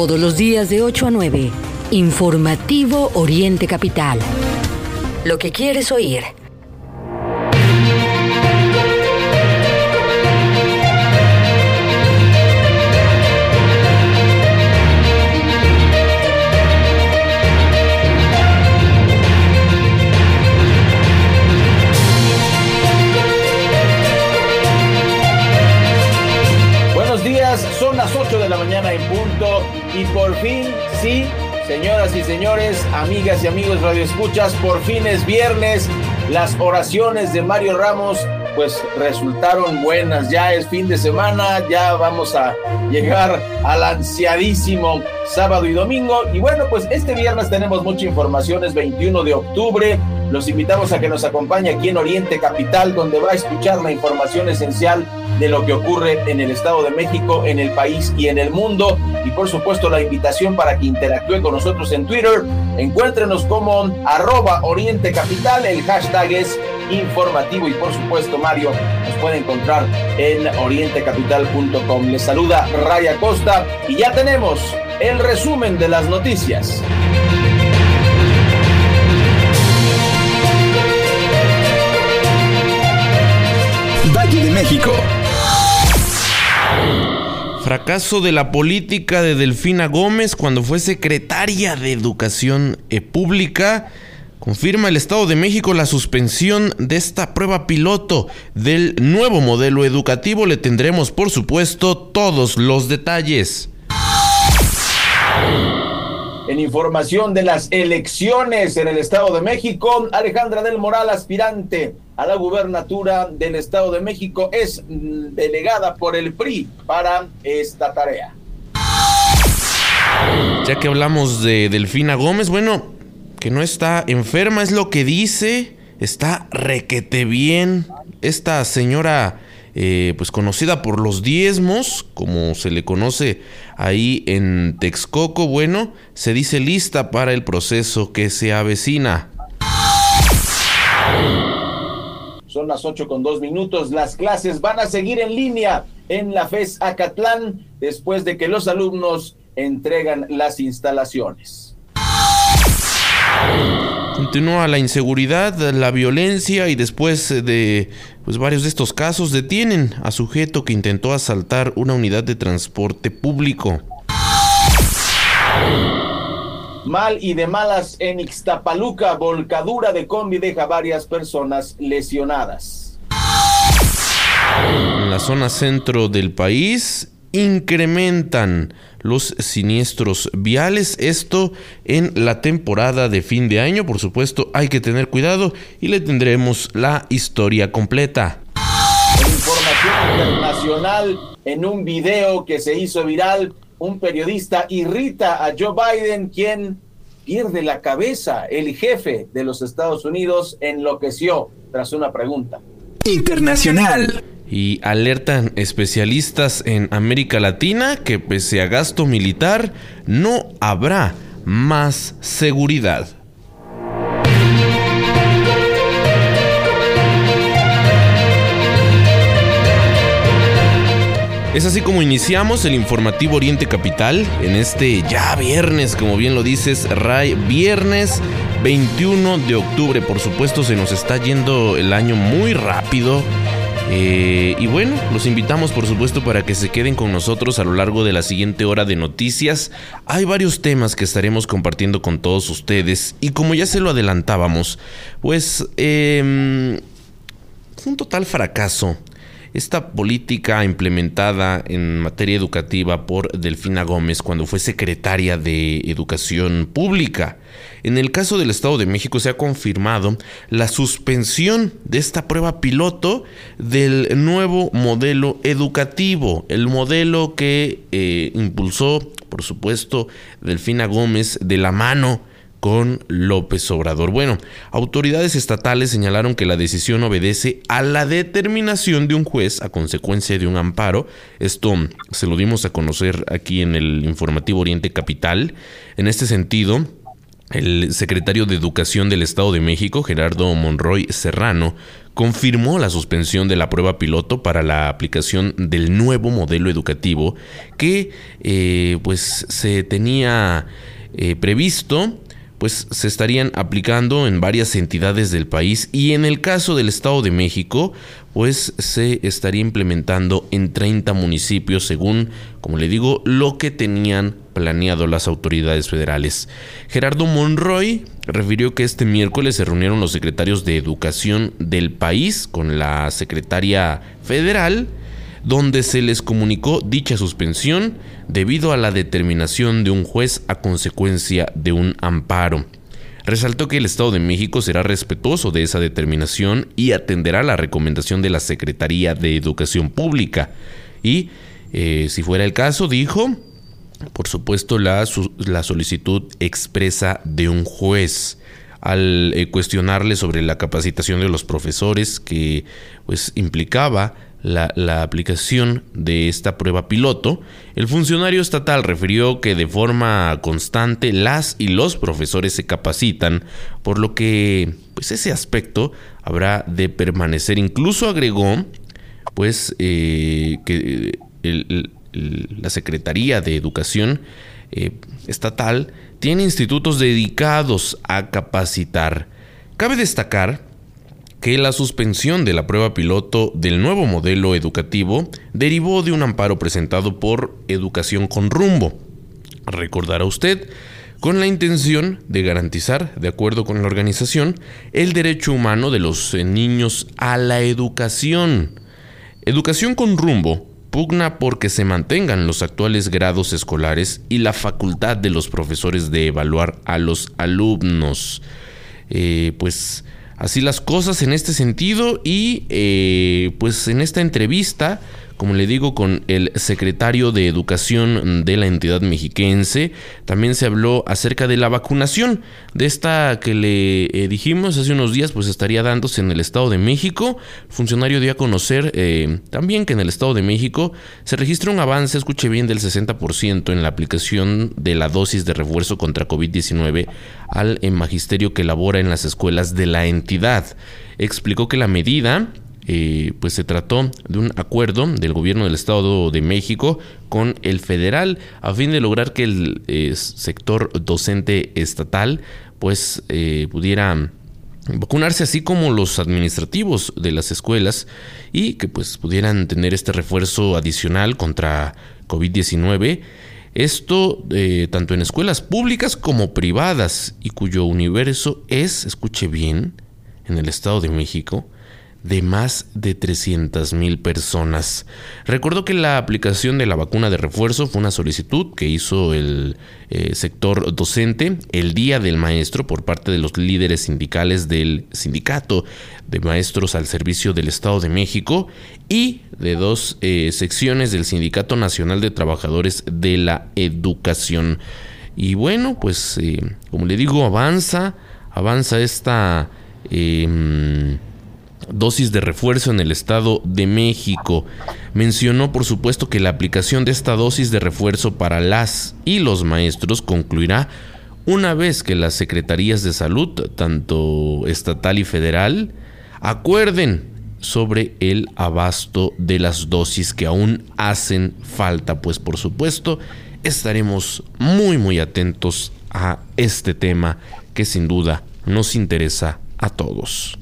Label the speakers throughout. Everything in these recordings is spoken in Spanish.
Speaker 1: Todos los días de 8 a 9. Informativo Oriente Capital. Lo que quieres oír.
Speaker 2: las 8 de la mañana en punto y por fin, sí, señoras y señores, amigas y amigos radioescuchas, por fin es viernes. Las oraciones de Mario Ramos pues resultaron buenas. Ya es fin de semana, ya vamos a llegar al ansiadísimo sábado y domingo. Y bueno, pues este viernes tenemos mucha información, es 21 de octubre. Los invitamos a que nos acompañe aquí en Oriente Capital, donde va a escuchar la información esencial de lo que ocurre en el Estado de México, en el país y en el mundo. Y por supuesto la invitación para que interactúe con nosotros en Twitter. Encuéntrenos como arroba Oriente Capital, el hashtag es informativo y por supuesto Mario nos puede encontrar en orientecapital.com. Les saluda Raya Costa y ya tenemos el resumen de las noticias.
Speaker 3: Valle de México.
Speaker 4: Fracaso de la política de Delfina Gómez cuando fue secretaria de Educación eh, Pública. Confirma el Estado de México la suspensión de esta prueba piloto del nuevo modelo educativo. Le tendremos, por supuesto, todos los detalles.
Speaker 2: En información de las elecciones en el Estado de México, Alejandra del Moral, aspirante a la gubernatura del Estado de México, es delegada por el PRI para esta tarea.
Speaker 4: Ya que hablamos de Delfina Gómez, bueno, que no está enferma, es lo que dice, está requete bien. Esta señora eh, pues conocida por los diezmos, como se le conoce ahí en Texcoco, bueno, se dice lista para el proceso que se avecina.
Speaker 2: Son las 8 con 2 minutos. Las clases van a seguir en línea en la FES Acatlán después de que los alumnos entregan las instalaciones.
Speaker 4: Continúa la inseguridad, la violencia y después de pues, varios de estos casos detienen a sujeto que intentó asaltar una unidad de transporte público.
Speaker 2: Mal y de malas en Ixtapaluca, volcadura de combi deja varias personas lesionadas.
Speaker 4: En la zona centro del país incrementan los siniestros viales. Esto en la temporada de fin de año. Por supuesto, hay que tener cuidado y le tendremos la historia completa.
Speaker 2: información internacional, en un video que se hizo viral, un periodista irrita a Joe Biden, quien pierde la cabeza. El jefe de los Estados Unidos enloqueció tras una pregunta.
Speaker 3: Internacional
Speaker 4: y alertan especialistas en América Latina que pese a gasto militar no habrá más seguridad. Es así como iniciamos el informativo Oriente Capital en este ya viernes, como bien lo dices, Ray, viernes 21 de octubre. Por supuesto, se nos está yendo el año muy rápido. Eh, y bueno, los invitamos por supuesto para que se queden con nosotros a lo largo de la siguiente hora de noticias. Hay varios temas que estaremos compartiendo con todos ustedes y como ya se lo adelantábamos, pues eh, un total fracaso esta política implementada en materia educativa por Delfina Gómez cuando fue secretaria de Educación Pública. En el caso del Estado de México se ha confirmado la suspensión de esta prueba piloto del nuevo modelo educativo, el modelo que eh, impulsó, por supuesto, Delfina Gómez de la mano con López Obrador. Bueno, autoridades estatales señalaron que la decisión obedece a la determinación de un juez a consecuencia de un amparo. Esto se lo dimos a conocer aquí en el informativo Oriente Capital. En este sentido, el secretario de Educación del Estado de México, Gerardo Monroy Serrano, confirmó la suspensión de la prueba piloto para la aplicación del nuevo modelo educativo que eh, pues se tenía eh, previsto pues se estarían aplicando en varias entidades del país y en el caso del Estado de México, pues se estaría implementando en 30 municipios según, como le digo, lo que tenían planeado las autoridades federales. Gerardo Monroy refirió que este miércoles se reunieron los secretarios de educación del país con la secretaria federal donde se les comunicó dicha suspensión debido a la determinación de un juez a consecuencia de un amparo. Resaltó que el Estado de México será respetuoso de esa determinación y atenderá la recomendación de la Secretaría de Educación Pública. Y, eh, si fuera el caso, dijo, por supuesto, la, la solicitud expresa de un juez al eh, cuestionarle sobre la capacitación de los profesores que pues implicaba la, aplicación de esta prueba piloto, el funcionario estatal refirió que de forma constante las y los profesores se capacitan, por lo que pues ese aspecto habrá de permanecer. Incluso agregó pues eh, que la Secretaría de Educación eh, Estatal tiene institutos dedicados a capacitar. Cabe destacar que la suspensión de la prueba piloto del nuevo modelo educativo derivó de un amparo presentado por Educación con Rumbo. Recordará usted, con la intención de garantizar, de acuerdo con la organización, el derecho humano de los eh, niños a la educación. Educación con Rumbo pugna porque se mantengan los actuales grados escolares y la facultad de los profesores de evaluar a los alumnos. Eh, pues así las cosas en este sentido y eh, pues en esta entrevista como le digo, con el secretario de Educación de la entidad mexiquense. También se habló acerca de la vacunación, de esta que le eh, dijimos hace unos días, pues estaría dándose en el Estado de México. Funcionario dio a conocer eh, también que en el Estado de México se registra un avance, escuche bien, del 60% en la aplicación de la dosis de refuerzo contra COVID-19 al magisterio que labora en las escuelas de la entidad. Explicó que la medida eh, pues se trató de un acuerdo del gobierno del Estado de México con el federal a fin de lograr que el eh, sector docente estatal pues eh, pudiera vacunarse así como los administrativos de las escuelas y que pues pudieran tener este refuerzo adicional contra COVID-19. Esto tanto en escuelas públicas como privadas y cuyo universo es, escuche bien, en el Estado de México, de más de 300 mil personas. Recuerdo que la aplicación de la vacuna de refuerzo fue una solicitud que hizo el eh, sector docente el día del maestro por parte de los líderes sindicales del sindicato de maestros al servicio del Estado de México y de dos eh, secciones del Sindicato Nacional de Trabajadores de la Educación. Y bueno, pues eh, como le digo, avanza, avanza esta em, dosis de refuerzo en el Estado de México. Mencionó, por supuesto, que la aplicación de esta dosis de refuerzo para las y los maestros concluirá una vez que las secretarías de salud, tanto estatal y federal, acuerden sobre el abasto de las dosis que aún hacen falta, pues por supuesto estaremos muy muy atentos a este tema que sin duda nos interesa a todos.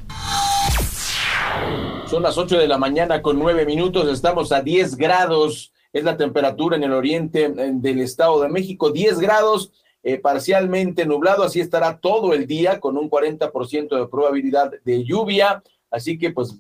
Speaker 2: Son las 8 de la mañana con 9 minutos, estamos a 10 grados, es la temperatura en el oriente del Estado de México, 10 grados, eh, parcialmente nublado, así estará todo el día con un 40% de probabilidad de lluvia, así que pues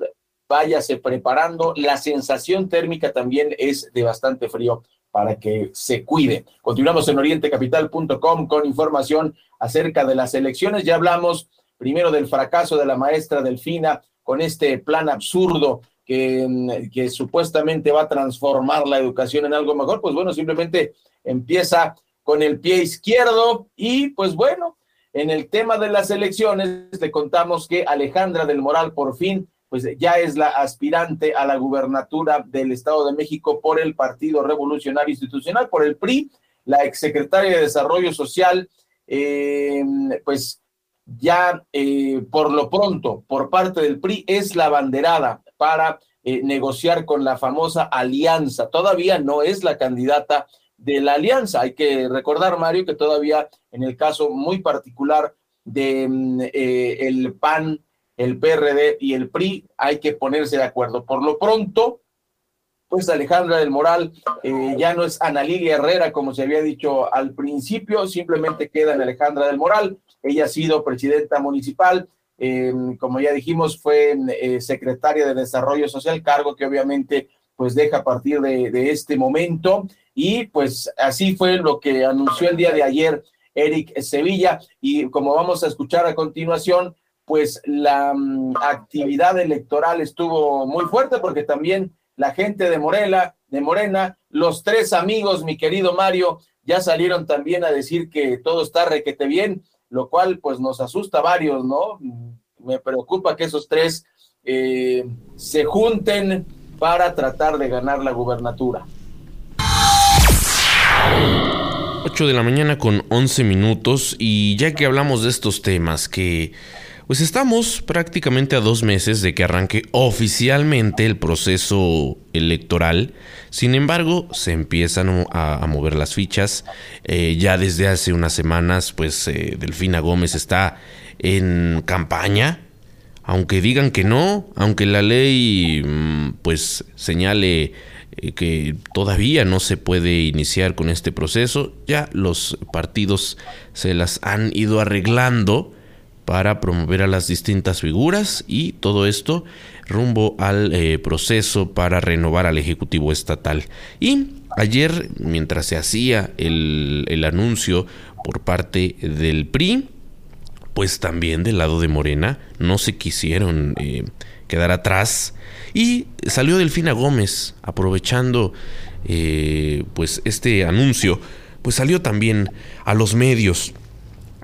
Speaker 2: váyase preparando, la sensación térmica también es de bastante frío para que se cuide. Continuamos en orientecapital.com con información acerca de las elecciones, ya hablamos primero del fracaso de la maestra Delfina con este plan absurdo que, mm, que, supuestamente va a transformar la educación en algo mejor, pues bueno, simplemente empieza con el pie izquierdo y pues bueno, en el tema de las elecciones le contamos que Alejandra del Moral por fin pues ya es la aspirante a la gubernatura del Estado de México por el Partido Revolucionario Institucional, por el PRI, la exsecretaria de Desarrollo Social eh, pues ya eh, por lo pronto, por parte del PRI, es la banderada para eh, negociar con la famosa alianza. Todavía no es la candidata de la alianza. Hay que recordar, Mario, que todavía en el caso muy particular de mm, el PAN, el PRD y el PRI, hay que ponerse de acuerdo. Por lo pronto, pues Alejandra del Moral eh, ya no es Ana Lilia Herrera, como se había dicho al principio, simplemente queda en Alejandra del Moral. Ella ha sido presidenta municipal, eh, como ya dijimos, fue eh, secretaria de Desarrollo Social, cargo que obviamente pues deja a partir de, este momento. Y pues así fue lo que anunció el día de ayer Eric Sevilla. Y como vamos a escuchar a continuación, pues la um, actividad electoral estuvo muy fuerte porque también la gente de Morela, de Morena, los tres amigos, mi querido Mario, ya salieron también a decir que todo está requete bien, lo cual pues nos asusta a varios, ¿no? Me preocupa que esos tres eh, se junten para tratar de ganar la gubernatura.
Speaker 4: 8 de la mañana con 11 minutos y ya que hablamos de estos temas que pues estamos prácticamente a dos meses de que arranque oficialmente el proceso electoral. Sin embargo, se empiezan a, mover las fichas. Eh, ya desde hace unas semanas, pues eh, Delfina Gómez está en campaña. Aunque digan que no, aunque la ley mm, pues señale eh, que todavía no se puede iniciar con este proceso, ya los partidos se las han ido arreglando para promover a las distintas figuras y todo esto rumbo al eh, proceso para renovar al Ejecutivo Estatal. Y ayer, mientras se hacía el, anuncio por parte del PRI, pues también del lado de Morena no se quisieron eh, quedar atrás y salió Delfina Gómez aprovechando eh, pues este anuncio pues salió también a los medios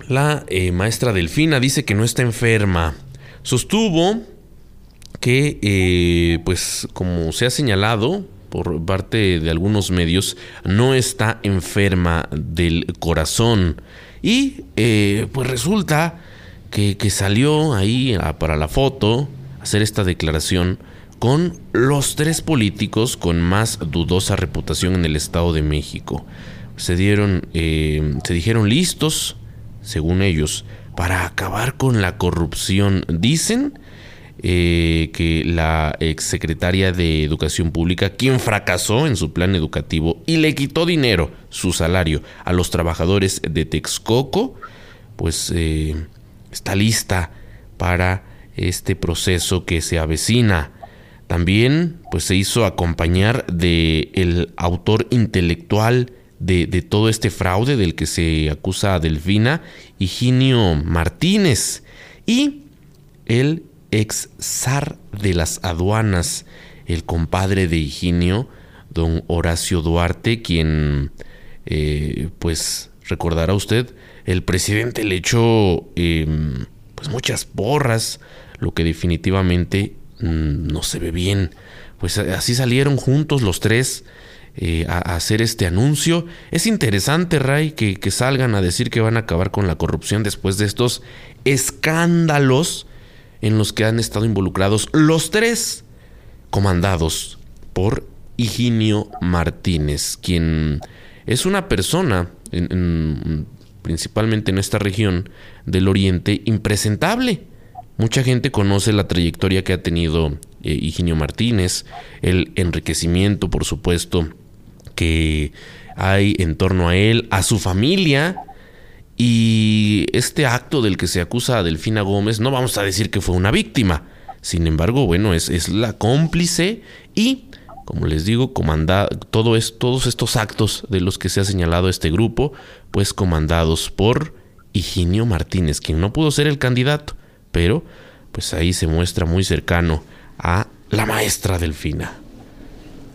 Speaker 4: la eh, maestra Delfina dice que no está enferma. Sostuvo que, eh, pues como se ha señalado por parte de algunos medios, no está enferma del corazón. Y eh, pues resulta que, que, salió ahí para la foto hacer esta declaración con los tres políticos con más dudosa reputación en el Estado de México. Se dieron, se dijeron listos según ellos, para acabar con la corrupción. Dicen eh, que la exsecretaria de Educación Pública, quien fracasó en su plan educativo y le quitó dinero, su salario, a los trabajadores de Texcoco, pues eh, está lista para este proceso que se avecina. También pues se hizo acompañar de el autor intelectual de, todo este fraude del que se acusa a Delfina, Higinio Martínez, y el ex zar de las aduanas, el compadre de Higinio, don Horacio Duarte, quien, eh, pues, recordará usted, el presidente le echó em, pues muchas porras, lo que definitivamente mm, no se ve bien. Pues así salieron juntos los tres eh, a, hacer este anuncio. Es interesante, Ray, que, que, salgan a decir que van a acabar con la corrupción después de estos escándalos en los que han estado involucrados los tres comandados por Higinio Martínez, quien es una persona, principalmente en esta región del Oriente, impresentable. Mucha gente conoce la trayectoria que ha tenido eh, Higinio Martínez, el enriquecimiento, por supuesto, que hay en torno a él, a su familia. Y este acto del que se acusa a Delfina Gómez, no vamos a decir que fue una víctima. Sin embargo, bueno, es, es la cómplice y, como les digo, todo es, todos estos actos de los que se ha señalado este grupo, pues comandados por Higinio Martínez, quien no pudo ser el candidato, pero pues ahí se muestra muy cercano a la maestra Delfina.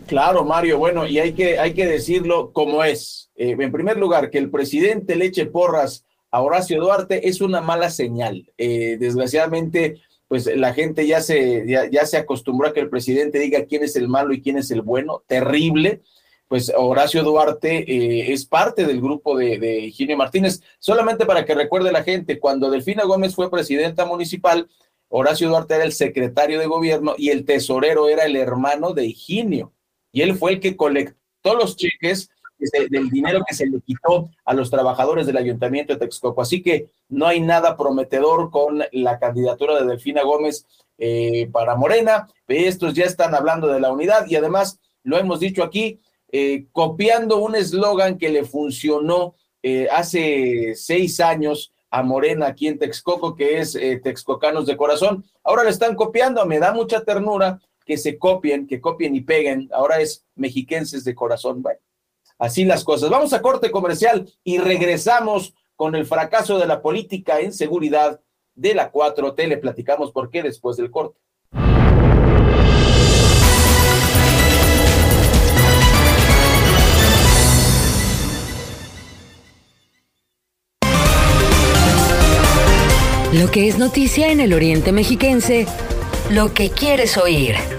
Speaker 2: Claro, Mario, bueno, y hay que, hay que decirlo como es. Eh, en primer lugar, que el presidente le eche porras a Horacio Duarte es una mala señal. Eh, desgraciadamente, pues la gente ya se, ya, se acostumbró a que el presidente diga quién es el malo y quién es el bueno. Terrible. pues Horacio Duarte eh, es parte del grupo de, de Higinio Martínez. Solamente para que recuerde la gente, cuando Delfina Gómez fue presidenta municipal, Horacio Duarte era el secretario de gobierno y el tesorero era el hermano de Higinio. Y él fue el que colectó los cheques del dinero que se le quitó a los trabajadores del ayuntamiento de Texcoco. Así que no hay nada prometedor con la candidatura de Delfina Gómez eh, para Morena. Estos ya están hablando de la unidad y además, lo hemos dicho aquí, eh, copiando un eslogan que le funcionó eh, hace seis años a Morena aquí en Texcoco, que es eh, Texcocanos de Corazón. Ahora le están copiando, me da mucha ternura que se copien, que copien y peguen. Ahora es Mexiquenses de Corazón. Bueno, así las cosas. Vamos a corte comercial y regresamos con el fracaso de la política en seguridad de la 4T. Le platicamos por qué después del corte.
Speaker 1: Lo que es noticia en el Oriente Mexiquense, lo que quieres oír.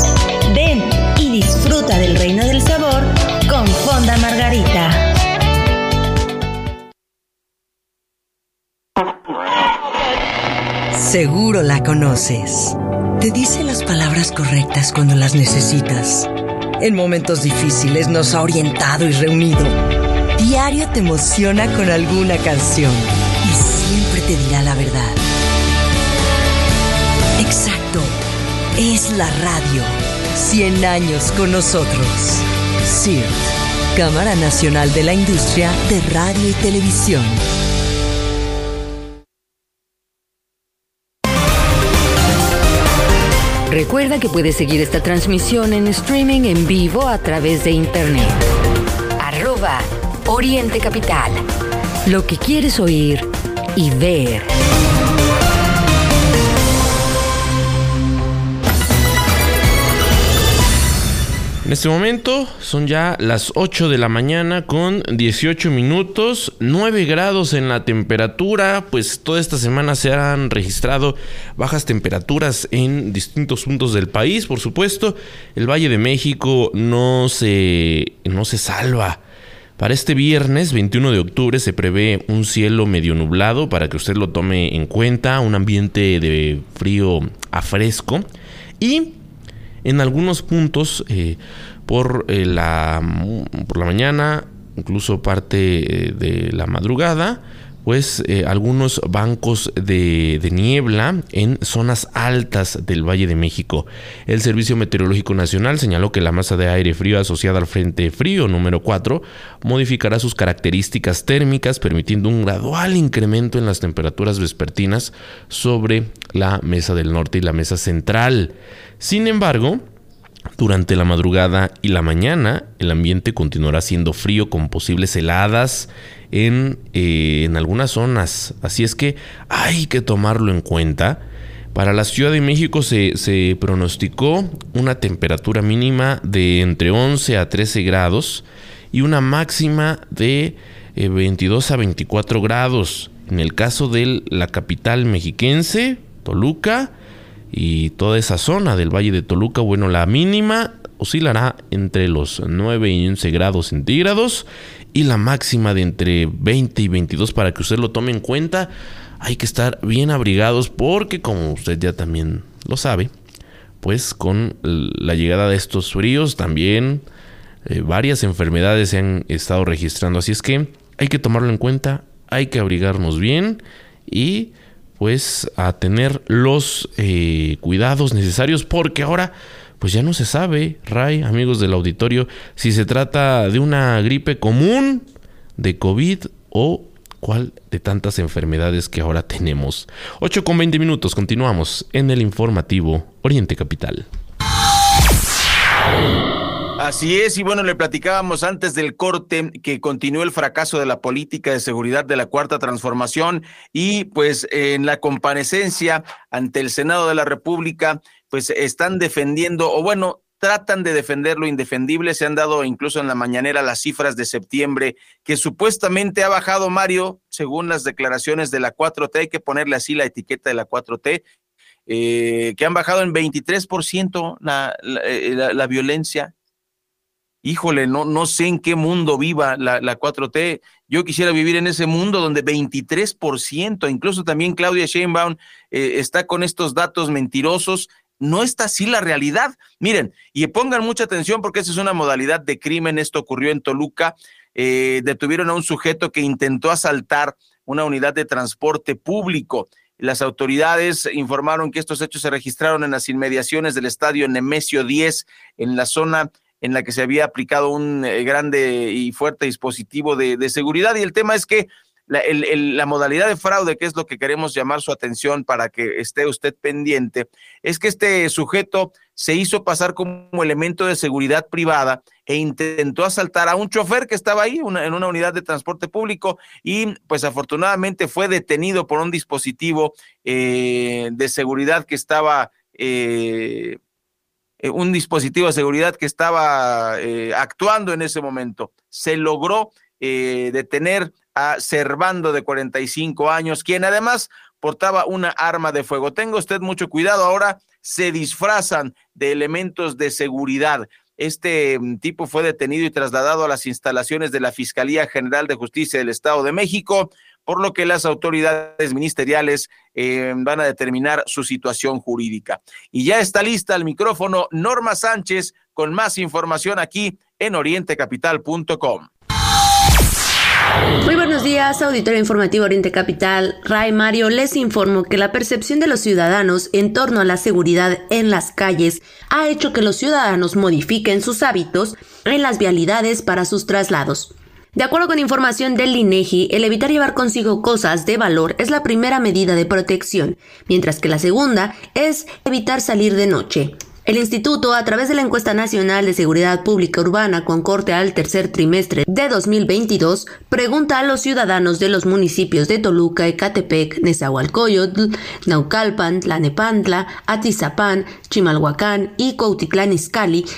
Speaker 5: Reino del sabor con Fonda Margarita.
Speaker 6: Seguro la conoces. Te dice las palabras correctas cuando las necesitas. En momentos difíciles nos ha orientado y reunido. Diario te emociona con alguna canción y siempre te dirá la verdad. Exacto. Es la radio. 100 años con nosotros. CIRT, Cámara Nacional de la Industria de Radio y Televisión.
Speaker 1: Recuerda que puedes seguir esta transmisión en streaming en vivo a través de internet. Arroba Oriente Capital. Lo que quieres oír y ver.
Speaker 4: En este momento son ya las 8 de la mañana con 18 minutos, 9 grados en la temperatura, pues toda esta semana se han registrado bajas temperaturas en distintos puntos del país, por supuesto, el Valle de México no se, no se salva. Para este viernes 21 de octubre se prevé un cielo medio nublado para que usted lo tome en cuenta, un ambiente de frío a fresco y en algunos puntos eh, por, eh, la, por la mañana, incluso parte eh, de la madrugada, pues algunos bancos de, de, niebla en zonas altas del Valle de México. El Servicio Meteorológico Nacional señaló que la masa de aire frío asociada al Frente Frío número 4 modificará sus características térmicas, permitiendo un gradual incremento en las temperaturas vespertinas sobre la mesa del norte y la mesa central. Sin embargo, durante la madrugada y la mañana el ambiente continuará siendo frío con posibles heladas en, eh, en, algunas zonas. Así es que hay que tomarlo en cuenta. Para la Ciudad de México se, se pronosticó una temperatura mínima de entre 11 a 13 grados y una máxima de 22 a 24 grados. En el caso de la capital mexiquense, Toluca, y toda esa zona del Valle de Toluca, bueno, la mínima oscilará entre los 9 y 11 grados centígrados y la máxima de entre 20 y 22 para que usted lo tome en cuenta. Hay que estar bien abrigados porque como usted ya también lo sabe, pues con la llegada de estos fríos también eh, varias enfermedades se han estado registrando. Así es que hay que tomarlo en cuenta, hay que abrigarnos bien y pues a tener los eh, cuidados necesarios porque ahora pues ya no se sabe, Ray, amigos del auditorio, si se trata de una gripe común, de COVID o cuál de tantas enfermedades que ahora tenemos. 8 con 20 minutos, continuamos en el informativo Oriente Capital.
Speaker 2: Así es, y bueno, le platicábamos antes del corte que continuó el fracaso de la política de seguridad de la Cuarta Transformación y pues en la comparecencia ante el Senado de la República, pues están defendiendo, o bueno, tratan de defender lo indefendible. Se han dado incluso en la mañanera las cifras de septiembre, que supuestamente ha bajado Mario, según las declaraciones de la 4T, hay que ponerle así la etiqueta de la 4T, eh, que han bajado en 23% la, eh, la, la violencia híjole, no, no sé en qué mundo viva la, la 4T. Yo quisiera vivir en ese mundo donde 23%, incluso también Claudia Sheinbaum eh, está con estos datos mentirosos. No está así la realidad. Miren, y pongan mucha atención porque esa es una modalidad de crimen. Esto ocurrió en Toluca. Eh, detuvieron a un sujeto que intentó asaltar una unidad de transporte público. Las autoridades informaron que estos hechos se registraron en las inmediaciones del estadio Nemesio 10, en la zona en la que se había aplicado un eh, grande y fuerte dispositivo de, de, seguridad. Y el tema es que la, la, modalidad de fraude, que es lo que queremos llamar su atención para que esté usted pendiente, es que este sujeto se hizo pasar como elemento de seguridad privada e intentó asaltar a un chofer que estaba ahí en una unidad de transporte público y pues afortunadamente fue detenido por un dispositivo eh, de seguridad que estaba... Eh, eh, un dispositivo de seguridad que estaba eh, actuando en ese momento. Se logró eh, detener a Servando de 45 años, quien además portaba una arma de fuego. Tenga usted mucho cuidado, ahora se disfrazan de elementos de seguridad. Este mm, tipo fue detenido y trasladado a las instalaciones de la Fiscalía General de Justicia del Estado de México por lo que las autoridades ministeriales eh, van a determinar su situación jurídica. Y ya está lista el micrófono Norma Sánchez con más información aquí en orientecapital.com.
Speaker 7: Muy buenos días, auditorio informativo Oriente Capital. Ray Mario les informo que la percepción de los ciudadanos en torno a la seguridad en las calles ha hecho que los ciudadanos modifiquen sus hábitos en las vialidades para sus traslados. De acuerdo con información del INEGI, el evitar llevar consigo cosas de valor es la primera medida de protección, mientras que la segunda es evitar salir de noche. El instituto, a través de la encuesta nacional de seguridad pública urbana con corte al tercer trimestre de 2022, pregunta a los ciudadanos de los municipios de Toluca, Ecatepec, Nezahualcóyotl, Naucalpan, Tlanepantla, Atizapán, Chimalhuacán y Cuautitlán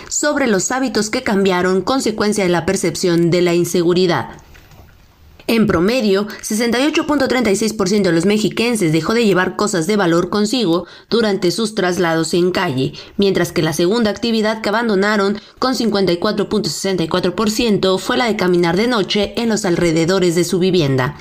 Speaker 7: sobre los hábitos que cambiaron consecuencia de la percepción de la inseguridad. En promedio, 68.36% de los mexiquenses dejó de llevar cosas de valor consigo durante sus traslados en calle, mientras que la segunda actividad que abandonaron, con 54.64%, fue la de caminar de noche en los alrededores de su vivienda.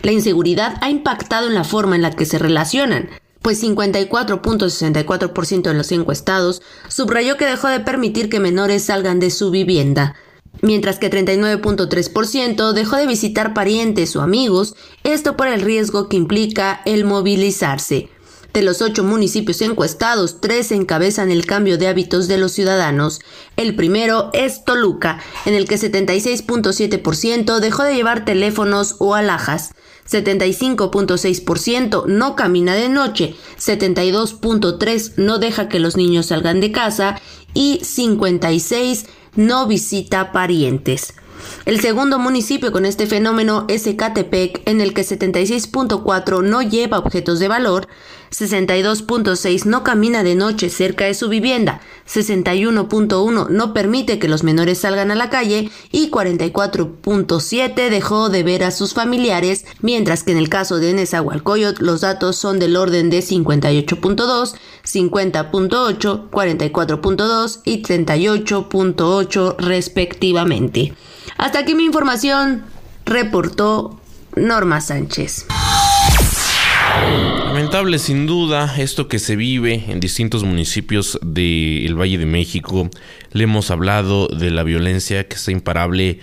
Speaker 7: La inseguridad ha impactado en la forma en la que se relacionan, pues 54.64% de los encuestados subrayó que dejó de permitir que menores salgan de su vivienda mientras que 39.3% dejó de visitar parientes o amigos, esto por el riesgo que implica el movilizarse. De los ocho municipios encuestados, tres encabezan el cambio de hábitos de los ciudadanos. El primero es Toluca, en el que 76.7% dejó de llevar teléfonos o alhajas. 75.6% no camina de noche, 72.3% no deja que los niños salgan de casa y 56% no visita parientes. El segundo municipio con este fenómeno es Ecatepec, en el que 76.4 no lleva objetos de valor, 62.6 no camina de noche cerca de su vivienda, 61.1 no permite que los menores salgan a la calle y 44.7 dejó de ver a sus familiares, mientras que en el caso de Nezahualcóyotl los datos son del orden de 58.2, 50.8, 44.2 y 38.8 respectivamente. Hasta aquí mi información, reportó Norma Sánchez.
Speaker 4: Lamentable sin duda esto que se vive en distintos municipios del Valle de México. Le hemos hablado de la violencia que está imparable,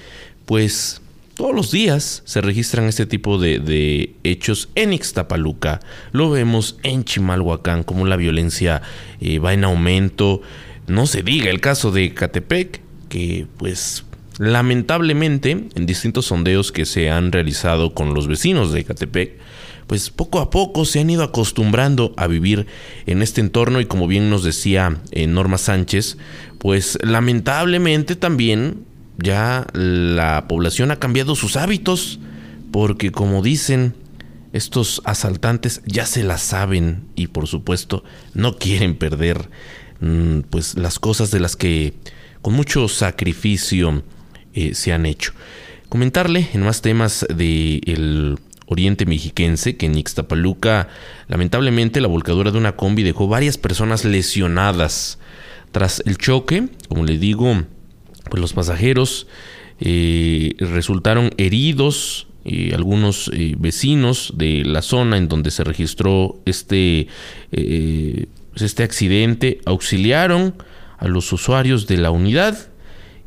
Speaker 4: pues todos los días se registran este tipo de, hechos en Ixtapaluca. Lo vemos en Chimalhuacán, como la violencia eh, va en aumento. No se diga el caso de Catepec, que pues lamentablemente en distintos sondeos que se han realizado con los vecinos de Catepec, pues poco a poco se han ido acostumbrando a vivir en este entorno y como bien nos decía eh, Norma Sánchez, pues lamentablemente también ya la población ha cambiado sus hábitos porque como dicen, estos asaltantes ya se la saben y por supuesto no quieren perder mm, pues las cosas de las que con mucho sacrificio eh, se han hecho. Comentarle en más temas del oriente mexiquense que en Ixtapaluca lamentablemente la volcadura de una combi dejó varias personas lesionadas. Tras el choque, como le digo, pues los pasajeros eh, resultaron heridos, y algunos eh, vecinos de la zona en donde se registró este, eh, este accidente auxiliaron a los usuarios de la unidad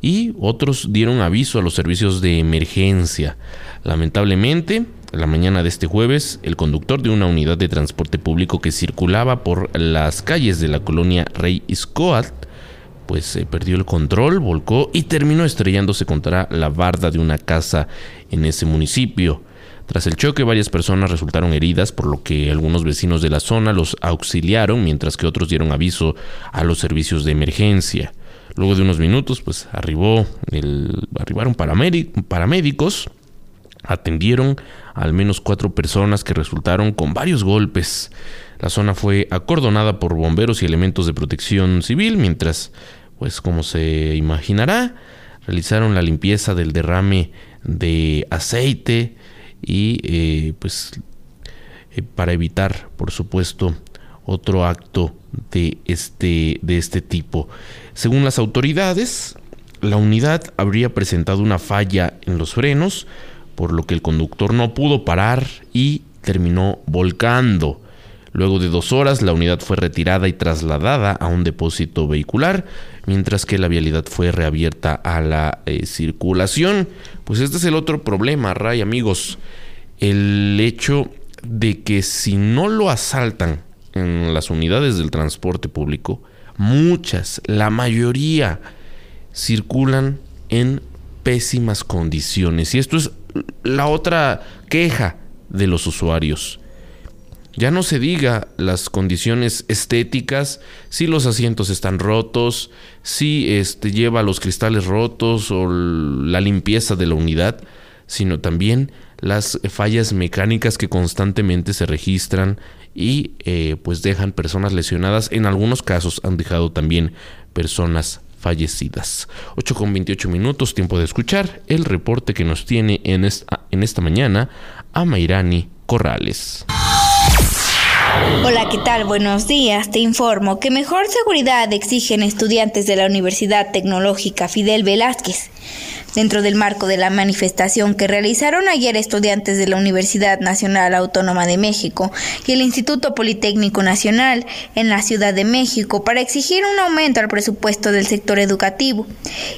Speaker 4: y otros dieron aviso a los servicios de emergencia. Lamentablemente, la mañana de este jueves, el conductor de una unidad de transporte público que circulaba por las calles de la colonia Rey Iscoat, pues se perdió el control, volcó y terminó estrellándose contra la barda de una casa en ese municipio. Tras el choque, varias personas resultaron heridas, por lo que algunos vecinos de la zona los auxiliaron, mientras que otros dieron aviso a los servicios de emergencia. Luego de unos minutos, pues arribó el, arribaron paramédicos atendieron al menos cuatro personas que resultaron con varios golpes. La zona fue acordonada por bomberos y elementos de protección civil, mientras, pues como se imaginará, realizaron la limpieza del derrame de aceite y eh, pues eh, para evitar, por supuesto, otro acto de este, de este tipo. Según las autoridades, la unidad habría presentado una falla en los frenos, por lo que el conductor no pudo parar y terminó volcando. Luego de dos horas, la unidad fue retirada y trasladada a un depósito vehicular, mientras que la vialidad fue reabierta a la eh, circulación. Pues este es el otro problema, Ray, amigos. El hecho de que si no lo asaltan en las unidades del transporte público, muchas, la mayoría, circulan en pésimas condiciones. Y esto es la otra queja de los usuarios. Ya no se diga las condiciones estéticas, si los asientos están rotos, si este, lleva los cristales rotos o la limpieza de la unidad, sino también las fallas mecánicas que constantemente se registran y eh, pues dejan personas lesionadas. En algunos casos han dejado también personas fallecidas. 8 con 28 minutos, tiempo de escuchar el reporte que nos tiene en esta, en esta mañana a Mairani Corrales.
Speaker 8: Hola, ¿qué tal? Buenos días. Te informo que mejor seguridad exigen estudiantes de la Universidad Tecnológica Fidel Velázquez dentro del marco de la manifestación que realizaron ayer estudiantes de la Universidad Nacional Autónoma de México y el Instituto Politécnico Nacional en la Ciudad de México para exigir un aumento al presupuesto del sector educativo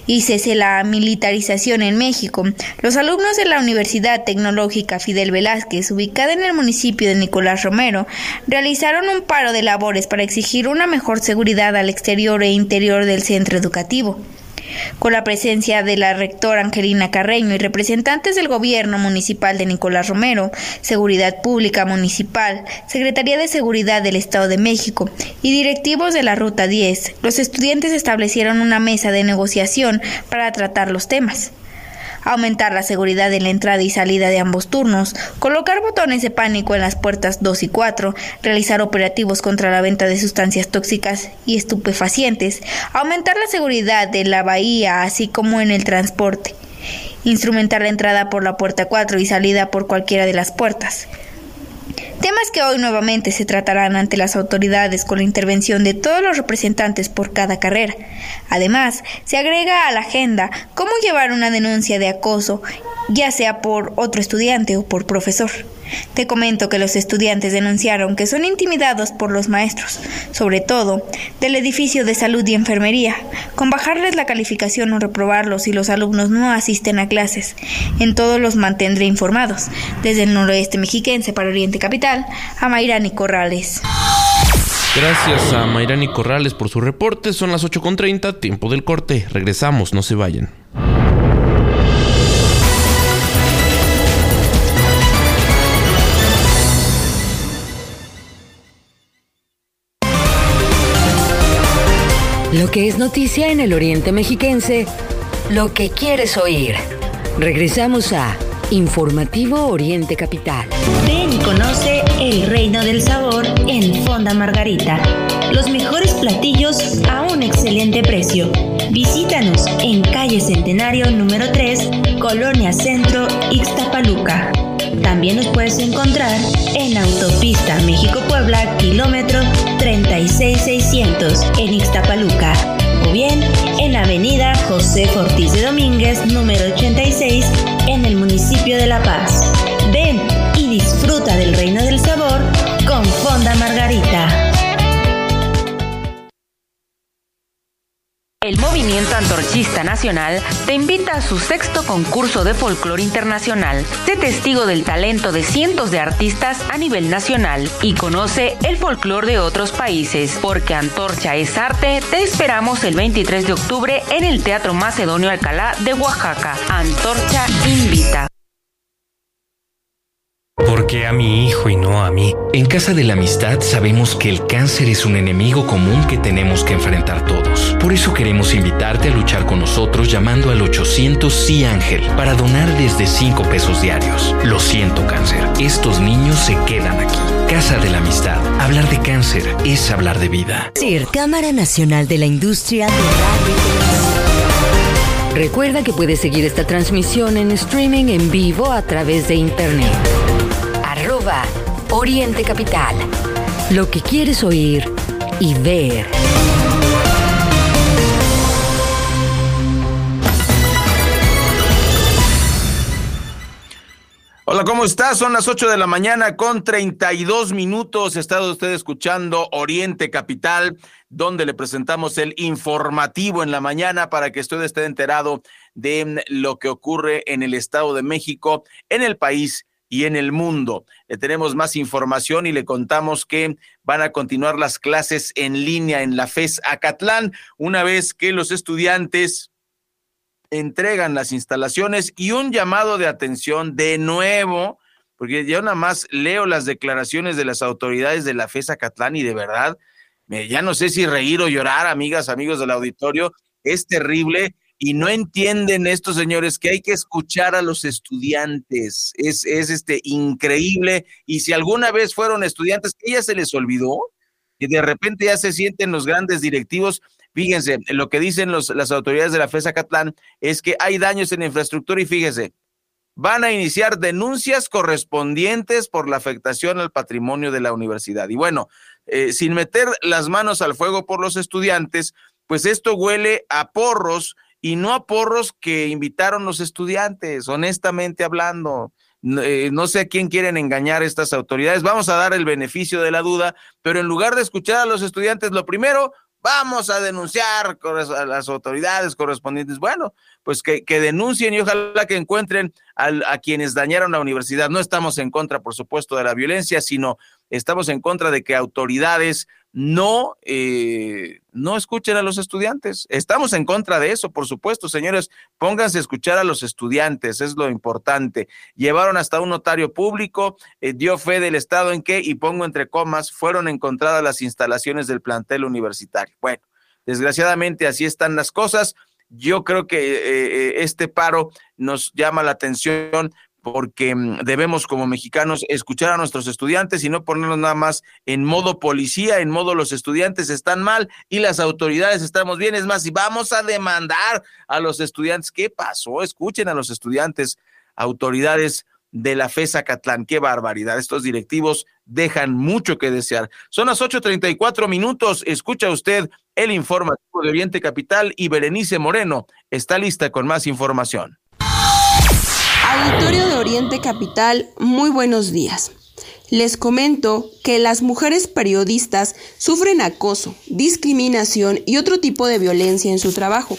Speaker 8: y cese la militarización en México. Los alumnos de la Universidad Tecnológica Fidel Velázquez, ubicada en el municipio de Nicolás Romero, realizaron un paro de labores para exigir una mejor seguridad al exterior e interior del centro educativo con la presencia de la rectora Angelina Carreño y representantes del gobierno municipal de Nicolás Romero, Seguridad Pública Municipal, Secretaría de Seguridad del Estado de México y directivos de la Ruta 10. Los estudiantes establecieron una mesa de negociación para tratar los temas aumentar la seguridad en la entrada y salida de ambos turnos, colocar botones de pánico en las puertas 2 y 4, realizar operativos contra la venta de sustancias tóxicas y estupefacientes, aumentar la seguridad de la bahía así como en el transporte, instrumentar la entrada por la puerta 4 y salida por cualquiera de las puertas, Temas que hoy nuevamente se tratarán ante las autoridades con la intervención de todos los representantes por cada carrera. Además, se agrega a la agenda cómo llevar una denuncia de acoso, ya sea por otro estudiante o por profesor. Te comento que los estudiantes denunciaron que son intimidados por los maestros, sobre todo del edificio de salud y enfermería, con bajarles la calificación o reprobarlos si los alumnos no asisten a clases. En todos los mantendré informados. Desde el noroeste mexiquense para Oriente Capital, a Mayrani Corrales.
Speaker 4: Gracias a Mayrani Corrales por su reporte. Son las 8.30, tiempo del corte. Regresamos, no se vayan.
Speaker 1: Lo que es noticia en el Oriente Mexiquense, lo que quieres oír. Regresamos a Informativo Oriente Capital.
Speaker 5: Ven y conoce el reino del sabor en Fonda Margarita. Los mejores platillos a un excelente precio. Visítanos en calle Centenario número 3, Colonia Centro, Ixtapaluca. También nos puedes encontrar en Autopista México-Puebla, kilómetro 36600, en Ixtapaluca. O bien en Avenida José Ortiz de Domínguez, número 86, en el municipio de La Paz. Ven y disfruta del reino del sabor con Fonda Margarita.
Speaker 1: Movimiento Antorchista Nacional te invita a su sexto concurso de folclore internacional. Sé testigo del talento de cientos de artistas a nivel nacional y conoce el folclore de otros países. Porque Antorcha es arte, te esperamos el 23 de octubre en el Teatro Macedonio Alcalá de Oaxaca. Antorcha invita.
Speaker 9: Porque a mi hijo y no a mí? En Casa de la Amistad sabemos que el cáncer es un enemigo común que tenemos que enfrentar todos. Por eso queremos invitarte a luchar con nosotros llamando al 800 Sí Ángel para donar desde 5 pesos diarios. Lo siento cáncer, estos niños se quedan aquí. Casa de la Amistad. Hablar de cáncer es hablar de vida.
Speaker 6: CIR, Cámara Nacional de la Industria de Radio
Speaker 1: Recuerda que puedes seguir esta transmisión en streaming en vivo a través de internet. Oriente Capital. Lo que quieres oír y ver.
Speaker 2: Hola, ¿cómo está? Son las 8 de la mañana con 32 minutos. Está usted escuchando Oriente Capital, donde le presentamos el informativo en la mañana para que usted esté enterado de lo que ocurre en el Estado de México, en el país y en el mundo. Le tenemos más información y le contamos que van a continuar las clases en línea en la FES Acatlán, una vez que los estudiantes entregan las instalaciones y un llamado de atención de nuevo, porque yo nada más leo las declaraciones de las autoridades de la FESA Catlán y de verdad, ya no sé si reír o llorar, amigas, amigos del auditorio, es terrible y no entienden estos señores que hay que escuchar a los estudiantes. Es, es este increíble. Y si alguna vez fueron estudiantes, que ya se les olvidó, y de repente ya se sienten los grandes directivos, Fíjense, lo que dicen las autoridades de la FESA Catlán es que hay daños en la infraestructura y fíjense, van a iniciar denuncias correspondientes por la afectación al patrimonio de la universidad. Y bueno, eh, sin meter las manos al fuego por los estudiantes, pues esto huele a porros y no a porros que invitaron los estudiantes, honestamente hablando. Eh, no sé a quién quieren engañar estas autoridades. Vamos a dar el beneficio de la duda, pero en lugar de escuchar a los estudiantes, lo primero, vamos a denunciar a las autoridades correspondientes. Bueno, pues que, denuncien y ojalá que encuentren a quienes dañaron la universidad. No estamos en contra, por supuesto, de la violencia, sino estamos en contra de que autoridades no, eh, no escuchen a los estudiantes. Estamos en contra de eso, por supuesto, señores. Pónganse a escuchar a los estudiantes, es lo importante. Llevaron hasta un notario público, eh, dio fe del estado en que, y pongo entre comas, fueron encontradas las instalaciones del plantel universitario. Bueno, desgraciadamente así están las cosas. Yo creo que eh, este paro nos llama la atención porque mm, debemos como mexicanos escuchar a nuestros estudiantes y no ponernos nada más en modo policía, en modo los estudiantes están mal y las autoridades estamos bien. Es más, y vamos a demandar a los estudiantes. ¿Qué pasó? Escuchen a los estudiantes, autoridades de la FESA Catlán. Qué barbaridad. Estos directivos dejan mucho que desear. Son las 8.34 minutos. Escucha usted el informativo de Oriente Capital y Berenice Moreno está lista con más información.
Speaker 10: Auditorio de Oriente Capital, muy buenos días. Les comento que las mujeres periodistas sufren acoso, discriminación y otro tipo de violencia en su trabajo.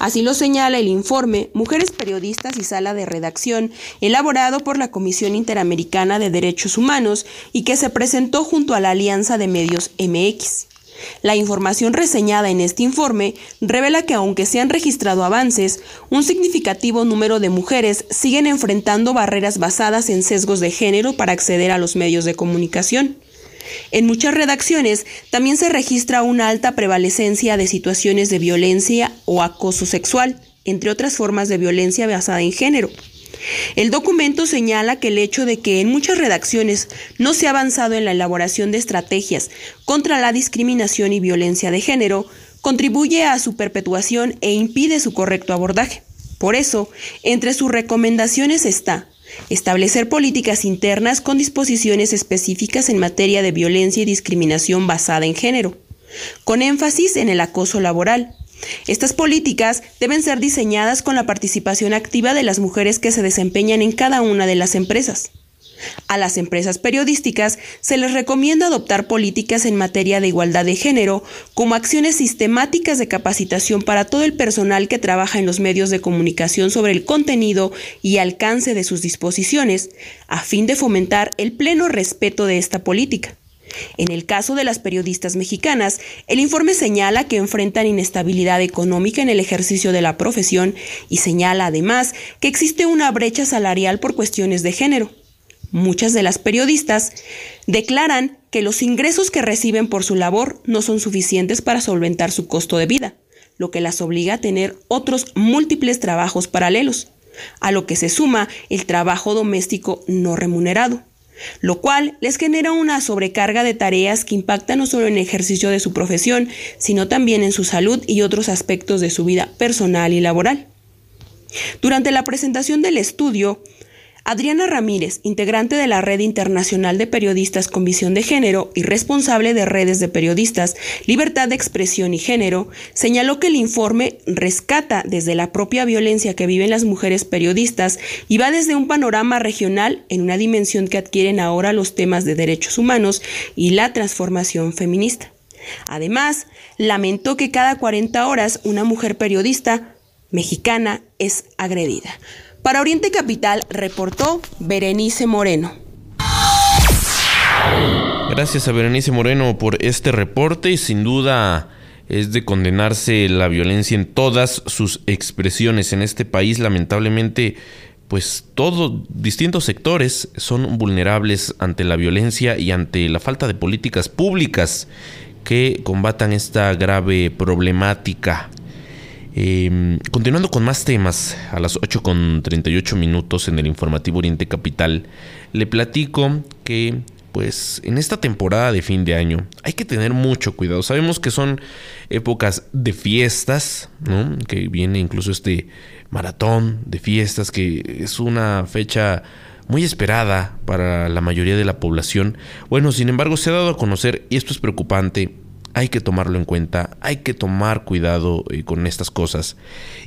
Speaker 10: Así lo señala el informe Mujeres Periodistas y Sala de Redacción, elaborado por la Comisión Interamericana de Derechos Humanos y que se presentó junto a la Alianza de Medios MX. La información reseñada en este informe revela que aunque se han registrado avances, un significativo número de mujeres siguen enfrentando barreras basadas en sesgos de género para acceder a los medios de comunicación. En muchas redacciones también se registra una alta prevalecencia de situaciones de violencia o acoso sexual, entre otras formas de violencia basada en género. El documento señala que el hecho de que en muchas redacciones no se ha avanzado en la elaboración de estrategias contra la discriminación y violencia de género contribuye a su perpetuación e impide su correcto abordaje. Por eso, entre sus recomendaciones está establecer políticas internas con disposiciones específicas en materia de violencia y discriminación basada en género, con énfasis en el acoso laboral, estas políticas deben ser diseñadas con la participación activa de las mujeres que se desempeñan en cada una de las empresas. A las empresas periodísticas se les recomienda adoptar políticas en materia de igualdad de género como acciones sistemáticas de capacitación para todo el personal que trabaja en los medios de comunicación sobre el contenido y alcance de sus disposiciones, a fin de fomentar el pleno respeto de esta política. En el caso de las periodistas mexicanas, el informe señala que enfrentan inestabilidad económica en el ejercicio de la profesión y señala además que existe una brecha salarial por cuestiones de género. Muchas de las periodistas declaran que los ingresos que reciben por su labor no son suficientes para solventar su costo de vida, lo que las obliga a tener otros múltiples trabajos paralelos, a lo que se suma el trabajo doméstico no remunerado lo cual les genera una sobrecarga de tareas que impactan no solo en el ejercicio de su profesión, sino también en su salud y otros aspectos de su vida personal y laboral. Durante la presentación del estudio, Adriana Ramírez, integrante de la Red Internacional de Periodistas con Visión de Género y responsable de redes de periodistas, Libertad de Expresión y Género, señaló que el informe rescata desde la propia violencia que viven las mujeres periodistas y va desde un panorama regional en una dimensión que adquieren ahora los temas de derechos humanos y la transformación feminista. Además, lamentó que cada 40 horas una mujer periodista mexicana es agredida. Para Oriente Capital reportó Berenice Moreno.
Speaker 4: Gracias a Berenice Moreno por este reporte y sin duda es de condenarse la violencia en todas sus expresiones en este país. Lamentablemente, pues todos distintos sectores son vulnerables ante la violencia y ante la falta de políticas públicas que combatan esta grave problemática. Em, continuando con más temas, a las 8 con 38 minutos en el informativo Oriente Capital, le platico que pues en esta temporada de fin de año hay que tener mucho cuidado. Sabemos que son épocas de fiestas, que viene incluso este maratón de fiestas, que es una fecha muy esperada para la mayoría de la población. Bueno, sin embargo, se ha dado a conocer, y esto es preocupante, hay que tomarlo en cuenta, hay que tomar cuidado eh, con estas cosas.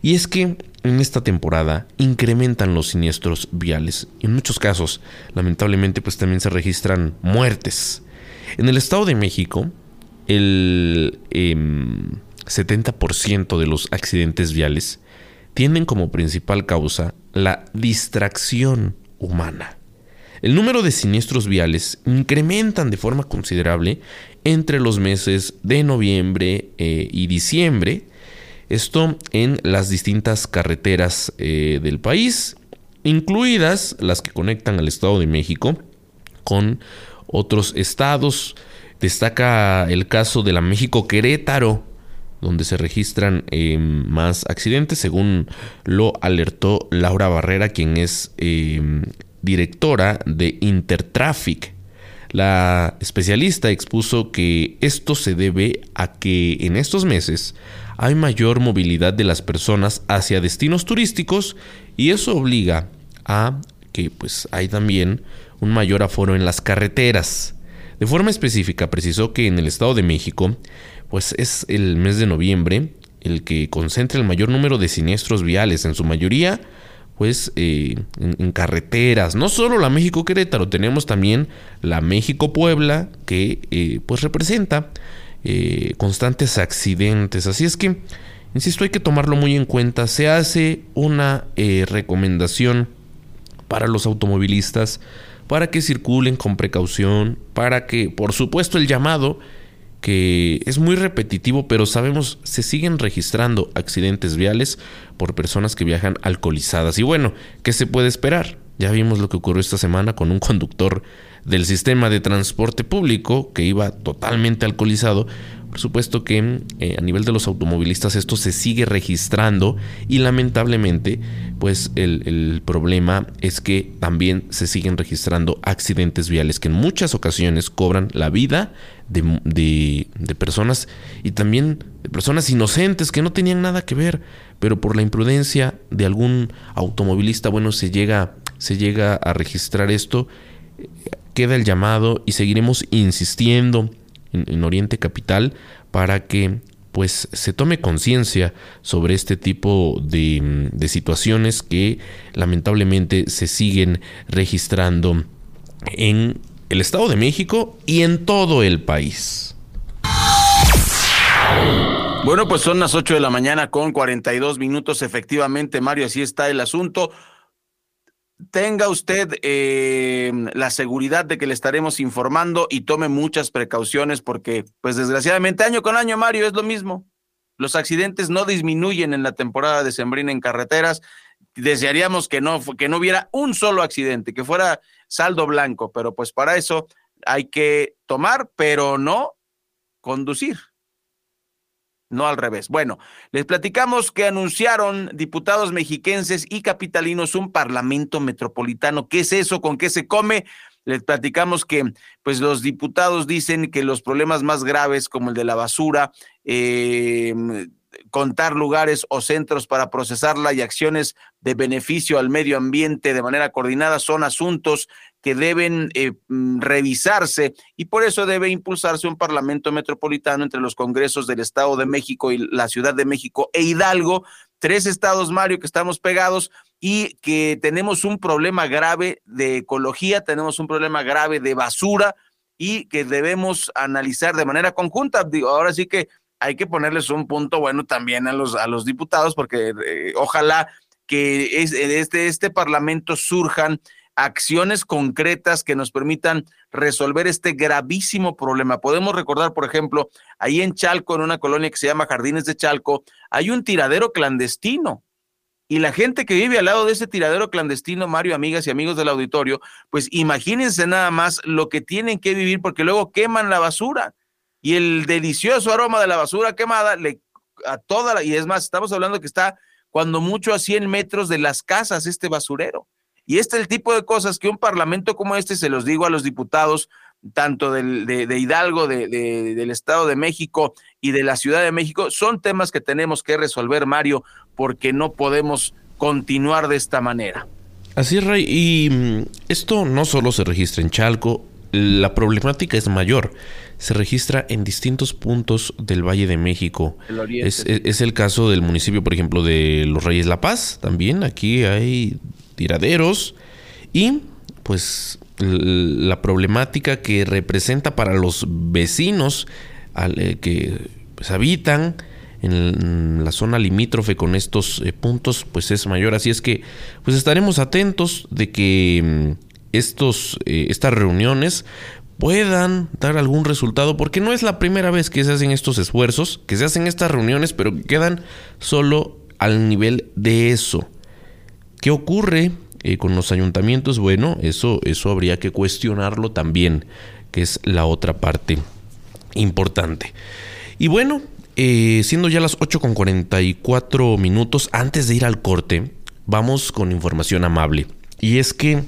Speaker 4: Y es que en esta temporada incrementan los siniestros viales. En muchos casos, lamentablemente, pues también se registran muertes. En el Estado de México, el 70% em, de los accidentes viales tienen como principal causa la distracción humana. El número de siniestros viales incrementan de forma considerable entre los meses de noviembre eh, y diciembre. Esto en las distintas carreteras eh, del país, incluidas las que conectan al Estado de México con otros estados. Destaca el caso de la México Querétaro, donde se registran eh, más accidentes, según lo alertó Laura Barrera, quien es directora de Intertraffic. La especialista expuso que esto se debe a que en estos meses hay mayor movilidad de las personas hacia destinos turísticos y eso obliga a que pues hay también un mayor aforo en las carreteras. De forma específica precisó que en el Estado de México pues es el mes de noviembre el que concentra el mayor número de siniestros viales, en su mayoría pues eh, en, carreteras, no solo la México Querétaro, tenemos también la México Puebla que eh, pues representa eh, constantes accidentes, así es que, insisto, hay que tomarlo muy en cuenta, se hace una recomendación para los automovilistas para que circulen con precaución, para que, por supuesto, el llamado que es muy repetitivo, pero sabemos se siguen registrando accidentes viales por personas que viajan alcoholizadas. Y bueno, ¿qué se puede esperar? Ya vimos lo que ocurrió esta semana con un conductor del sistema de transporte público que iba totalmente alcoholizado por supuesto que eh, a nivel de los automovilistas esto se sigue registrando y lamentablemente pues el, problema es que también se siguen registrando accidentes viales que en muchas ocasiones cobran la vida de, de personas y también de personas inocentes que no tenían nada que ver, pero por la imprudencia de algún automovilista, bueno, se llega, se llega a registrar esto, queda el llamado y seguiremos insistiendo en, Oriente Capital para que pues se tome conciencia sobre este tipo de, de, situaciones que lamentablemente se siguen registrando en el Estado de México y en todo el país.
Speaker 2: Bueno, pues son las 8 de la mañana con 42 minutos. Efectivamente, Mario, así está el asunto tenga usted eh, la seguridad de que le estaremos informando y tome muchas precauciones porque, pues desgraciadamente, año con año, Mario, es lo mismo. Los accidentes no disminuyen en la temporada de sembrina en carreteras. Desearíamos que no, que no hubiera un solo accidente, que fuera saldo blanco, pero pues para eso hay que tomar, pero no conducir no al revés. Bueno, les platicamos que anunciaron diputados mexiquenses y capitalinos un parlamento metropolitano. ¿Qué es eso? ¿Con qué se come? Les platicamos que pues los diputados dicen que los problemas más graves como el de la basura, eh, contar lugares o centros para procesarla y acciones de beneficio al medio ambiente de manera coordinada son asuntos que deben eh, mm, revisarse y por eso debe impulsarse un parlamento metropolitano entre los congresos del Estado de México y la Ciudad de México e Hidalgo, tres estados, Mario, que estamos pegados y que tenemos un problema grave de ecología, tenemos un problema grave de basura y que debemos analizar de manera conjunta. Digo, ahora sí que hay que ponerles un punto bueno también a los, a los diputados, porque eh, ojalá que es, este, este parlamento surjan acciones concretas que nos permitan resolver este gravísimo problema. Podemos recordar, por ejemplo, ahí en Chalco, en una colonia que se llama Jardines de Chalco, hay un tiradero clandestino. Y la gente que vive al lado de ese tiradero clandestino, Mario, amigas y amigos del auditorio, pues imagínense nada más lo que tienen que vivir porque luego queman la basura y el delicioso aroma de la basura quemada le a toda la, y es más, estamos hablando que está cuando mucho a 100 metros de las casas este basurero. Y este es el tipo de cosas que un parlamento como este, se los digo a los diputados, tanto del, de, Hidalgo, de, del Estado de México y de la Ciudad de México, son temas que tenemos que resolver, Mario, porque no podemos continuar de esta manera.
Speaker 4: Así es, Rey. Y mm, esto no solo se registra en Chalco, la problemática es mayor se registra en distintos puntos del Valle de México. Es, el caso del municipio, por ejemplo, de Los Reyes La Paz. También aquí hay tiraderos. Y pues la problemática que representa para los vecinos eh, que pues, habitan en la zona limítrofe con estos eh, puntos pues es mayor así es que pues estaremos atentos de que mm, estos eh, estas reuniones puedan dar algún resultado, porque no es la primera vez que se hacen estos esfuerzos, que se hacen estas reuniones, pero quedan solo al nivel de eso. ¿Qué ocurre eh, con los ayuntamientos? Bueno, eso, eso habría que cuestionarlo también, que es la otra parte importante. Y bueno, eh, siendo ya las 8 con 44 minutos, antes de ir al corte, vamos con información amable. Y es que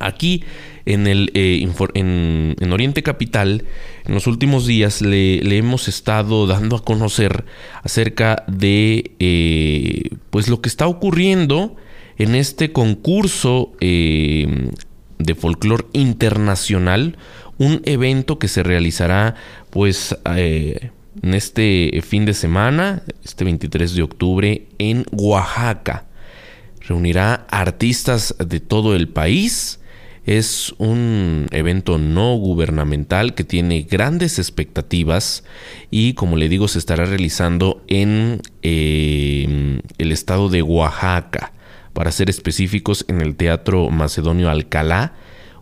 Speaker 4: aquí en, el, eh, en, Oriente Capital, en los últimos días le, hemos estado dando a conocer acerca de eh, pues lo que está ocurriendo en este concurso eh, de folclore internacional, un evento que se realizará pues en este fin de semana, este 23 de octubre, en Oaxaca. reunirá artistas de todo el país. Es un evento no gubernamental que tiene grandes expectativas y como le digo se estará realizando en eh, el estado de Oaxaca, para ser específicos en el Teatro Macedonio Alcalá,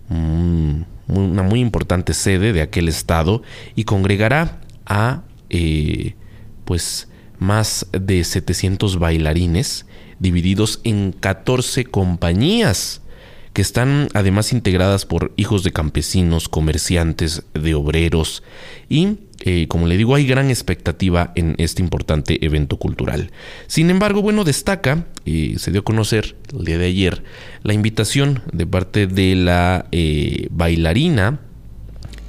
Speaker 4: una muy importante sede de aquel estado y congregará a eh, pues más de 700 bailarines divididos en 14 compañías que están además integradas por hijos de campesinos, comerciantes, de obreros y, eh, como le digo, hay gran expectativa en este importante evento cultural. Sin embargo, bueno, destaca, y se dio a conocer el día de ayer, la invitación de parte de la eh, bailarina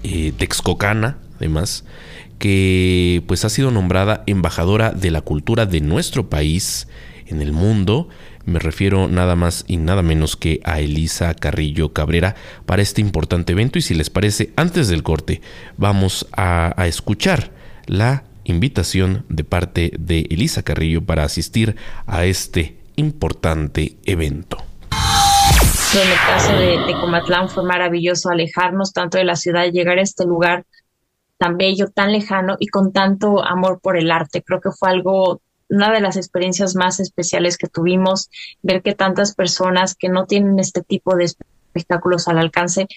Speaker 4: eh, texcocana, además, que pues ha sido nombrada embajadora de la cultura de nuestro país en el mundo. Me refiero nada más y nada menos que a Elisa Carrillo Cabrera para este importante evento y si les parece, antes del corte vamos a, escuchar la invitación de parte de Elisa Carrillo para asistir a este importante evento.
Speaker 11: En el caso de Tecomatlán fue maravilloso alejarnos tanto de la ciudad llegar a este lugar tan bello, tan lejano y con tanto amor por el arte. Creo que fue algo una de las experiencias más especiales que tuvimos, ver que tantas personas que no tienen este tipo de espectáculos al alcance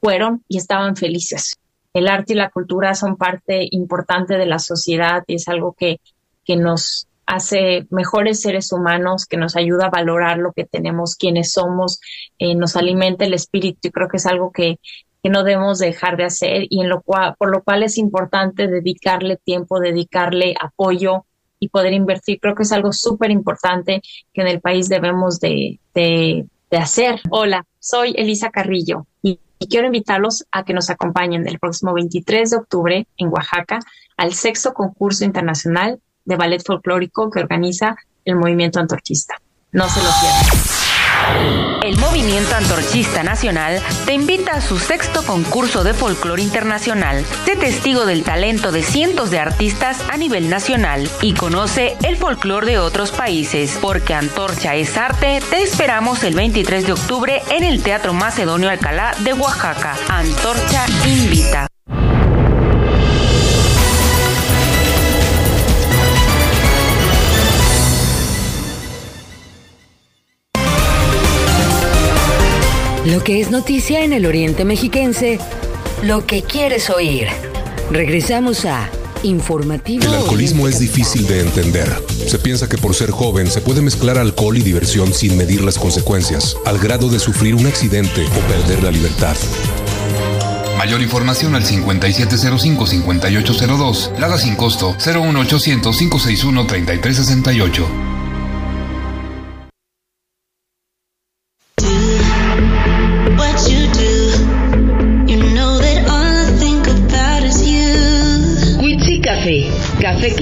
Speaker 11: fueron y estaban felices. El arte y la cultura son parte importante de la sociedad y es algo que, que nos hace mejores seres humanos, que nos ayuda a valorar lo que tenemos, quienes somos, eh, nos alimenta el espíritu y creo que es algo que, que no debemos dejar de hacer y en lo cual, por lo cual es importante dedicarle tiempo, dedicarle apoyo, y poder invertir. Creo que es algo súper importante que en el país debemos de, de, hacer. Hola, soy Elisa Carrillo y, quiero invitarlos a que nos acompañen el próximo 23 de octubre en Oaxaca al sexto concurso internacional de ballet folclórico que organiza el movimiento antorchista. No se lo pierdan.
Speaker 1: El Movimiento Antorchista Nacional te invita a su sexto concurso de folclore internacional. Sé testigo del talento de cientos de artistas a nivel nacional y conoce el folclore de otros países. Porque Antorcha es arte, te esperamos el 23 de octubre en el Teatro Macedonio Alcalá de Oaxaca. Antorcha invita. Lo que es noticia en el Oriente Mexiquense, lo que quieres oír. Regresamos a Informativo.
Speaker 12: El alcoholismo es difícil de entender. Se piensa que por ser joven se puede mezclar alcohol y diversión sin medir las consecuencias, al grado de sufrir un accidente o perder la libertad.
Speaker 13: Mayor información al 5705-5802. Lada sin costo 01800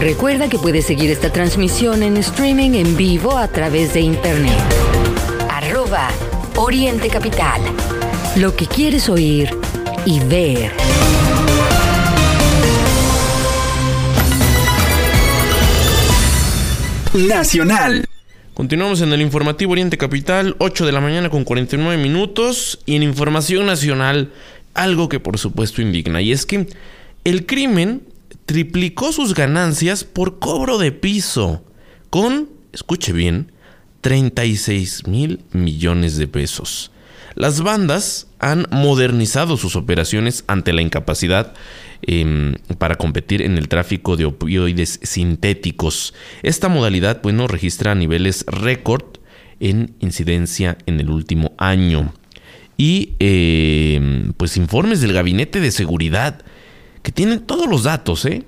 Speaker 1: Recuerda que puedes seguir esta transmisión en streaming en vivo a través de internet. Arroba Oriente Capital. Lo que quieres oír y ver.
Speaker 4: Nacional. Continuamos en el informativo Oriente Capital, 8 de la mañana con 49 minutos. Y en información nacional, algo que por supuesto indigna. Y es que el crimen triplicó sus ganancias por cobro de piso, con, escuche bien, 36 mil millones de pesos. Las bandas han modernizado sus operaciones ante la incapacidad em, para competir en el tráfico de opioides sintéticos. Esta modalidad, bueno, registra niveles récord en incidencia en el último año. Y em, pues informes del Gabinete de Seguridad que tienen todos los datos, ¿eh?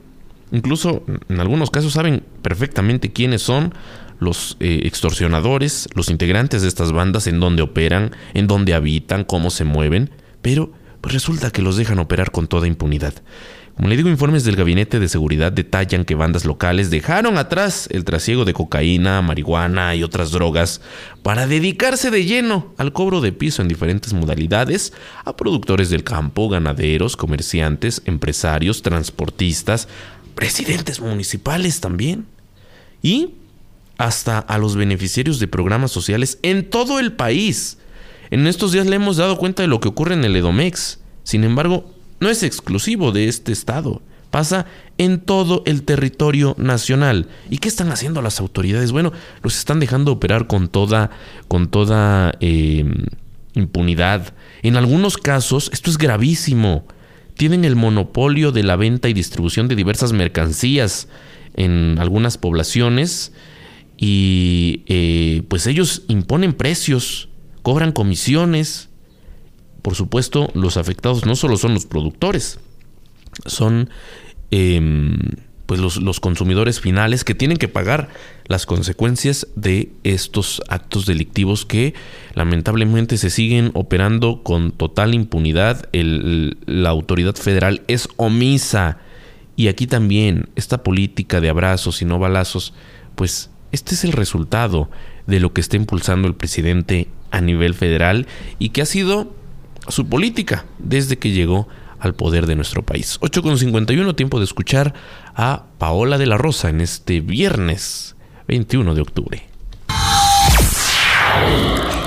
Speaker 4: Incluso en algunos casos saben perfectamente quiénes son los eh, extorsionadores, los integrantes de estas bandas, en dónde operan, en dónde habitan, cómo se mueven, pero pues resulta que los dejan operar con toda impunidad. Como le digo, informes del Gabinete de Seguridad detallan que bandas locales dejaron atrás el trasiego de cocaína, marihuana y otras drogas para dedicarse de lleno al cobro de piso en diferentes modalidades a productores del campo, ganaderos, comerciantes, empresarios, transportistas, presidentes municipales también. Y hasta a los beneficiarios de programas sociales en todo el país. En estos días le hemos dado cuenta de lo que ocurre en el Edomex. Sin embargo, no es exclusivo de este estado. Pasa en todo el territorio nacional. ¿Y qué están haciendo las autoridades? Bueno, los están dejando operar con toda, con toda em, impunidad. En algunos casos, esto es gravísimo. Tienen el monopolio de la venta y distribución de diversas mercancías en algunas poblaciones y eh, pues ellos imponen precios, cobran comisiones por supuesto, los afectados no solo son los productores, son em, pues los, consumidores finales que tienen que pagar las consecuencias de estos actos delictivos que lamentablemente se siguen operando con total impunidad. la autoridad federal es omisa. Y aquí también esta política de abrazos y no balazos, pues este es el resultado de lo que está impulsando el presidente a nivel federal y que ha sido su política desde que llegó al poder de nuestro país. 8.51, tiempo de escuchar a Paola de la Rosa en este viernes 21 de octubre.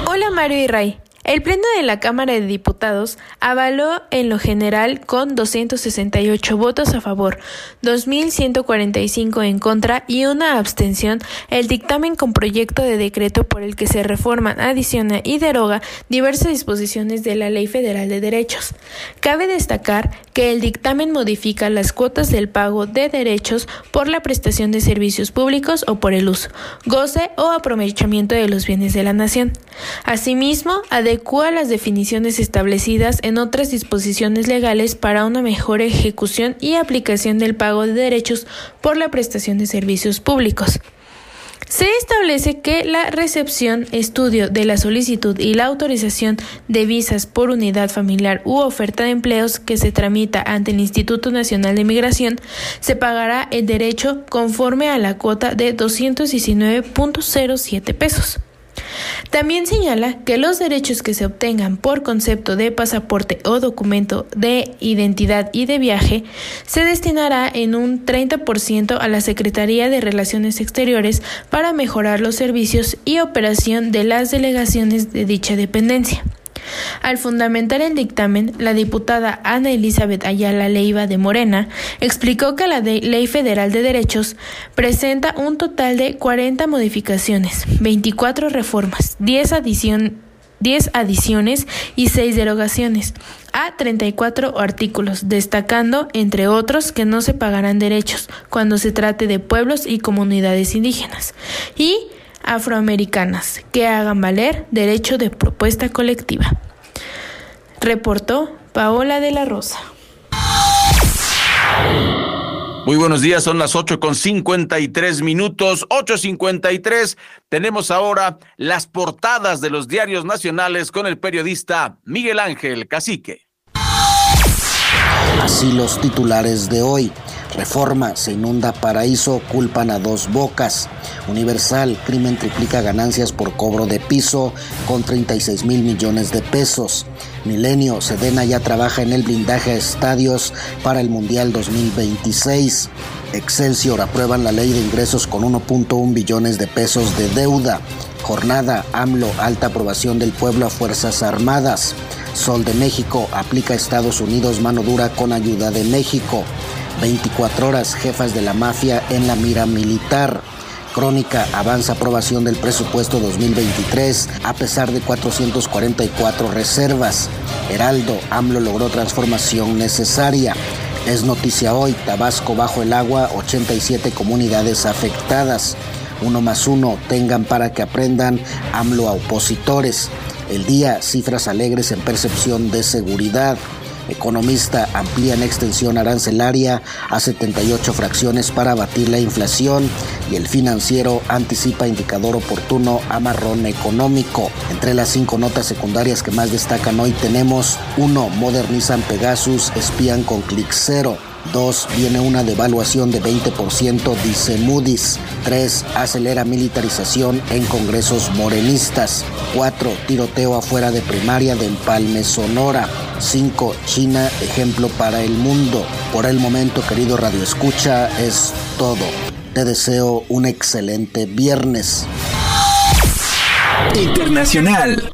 Speaker 14: Hola Mario y Ray. El Pleno de la Cámara de Diputados avaló en lo general con 268 votos a favor, 2.145 en contra y una abstención el dictamen con proyecto de decreto por el que se reforman, adiciona y deroga diversas disposiciones de la Ley Federal de Derechos. Cabe destacar que el dictamen modifica las cuotas del pago de derechos por la prestación de servicios públicos o por el uso, goce o aprovechamiento de los bienes de la nación. Asimismo, adecua las definiciones establecidas en otras disposiciones legales para una mejor ejecución y aplicación del pago de derechos por la prestación de servicios públicos. Se establece que la recepción, estudio de la solicitud y la autorización de visas por unidad familiar u oferta de empleos que se tramita ante el Instituto Nacional de Migración se pagará el derecho conforme a la cuota de 219.07 pesos. También señala que los derechos que se obtengan por concepto de pasaporte o documento de identidad y de viaje se destinará en un 30% a la Secretaría de Relaciones Exteriores para mejorar los servicios y operación de las delegaciones de dicha dependencia. Al fundamentar el dictamen, la diputada Ana Elizabeth Ayala Leiva de Morena explicó que la Ley Federal de Derechos presenta un total de 40 modificaciones, 24 reformas, 10 adiciones y 6 derogaciones a 34 artículos, destacando, entre otros, que no se pagarán derechos cuando se trate de pueblos y comunidades indígenas. Y afroamericanas que hagan valer derecho de propuesta colectiva. Reportó Paola de la Rosa.
Speaker 2: Muy buenos días, son las 8 con 53 minutos, 8.53. Tenemos ahora las portadas de los diarios nacionales con el periodista Miguel Ángel Cacique.
Speaker 15: Así los titulares de hoy. Reforma, se inunda paraíso, culpan a dos bocas. Universal, crimen triplica ganancias por cobro de piso con 36 mil millones de pesos. Milenio, Sedena ya trabaja en el blindaje a estadios para el Mundial 2026. Excelsior, aprueban la ley de ingresos con 1.1 billones de pesos de deuda. Jornada, AMLO, alta aprobación del pueblo a Fuerzas Armadas. Sol de México, aplica Estados Unidos mano dura con ayuda de México. 24 horas, jefas de la mafia en la mira militar. Crónica avanza aprobación del presupuesto 2023 a pesar de 444 reservas. Heraldo, AMLO logró transformación necesaria. Es noticia hoy, Tabasco bajo el agua, 87 comunidades afectadas. Uno más uno, tengan para que aprendan AMLO a opositores. El día, cifras alegres en percepción de seguridad. Economista amplían extensión arancelaria a 78 fracciones para abatir la inflación y el financiero anticipa indicador oportuno a marrón económico. Entre las cinco notas secundarias que más destacan hoy tenemos 1. Modernizan Pegasus, espían con clic cero. 2. Viene una devaluación de 20%, dice Moody's. 3. Acelera militarización en congresos morenistas. 4. Tiroteo afuera de primaria de Empalme, Sonora. 5. China, ejemplo para el mundo. Por el momento, querido Radio Escucha, es todo. Te deseo un excelente viernes.
Speaker 4: Internacional.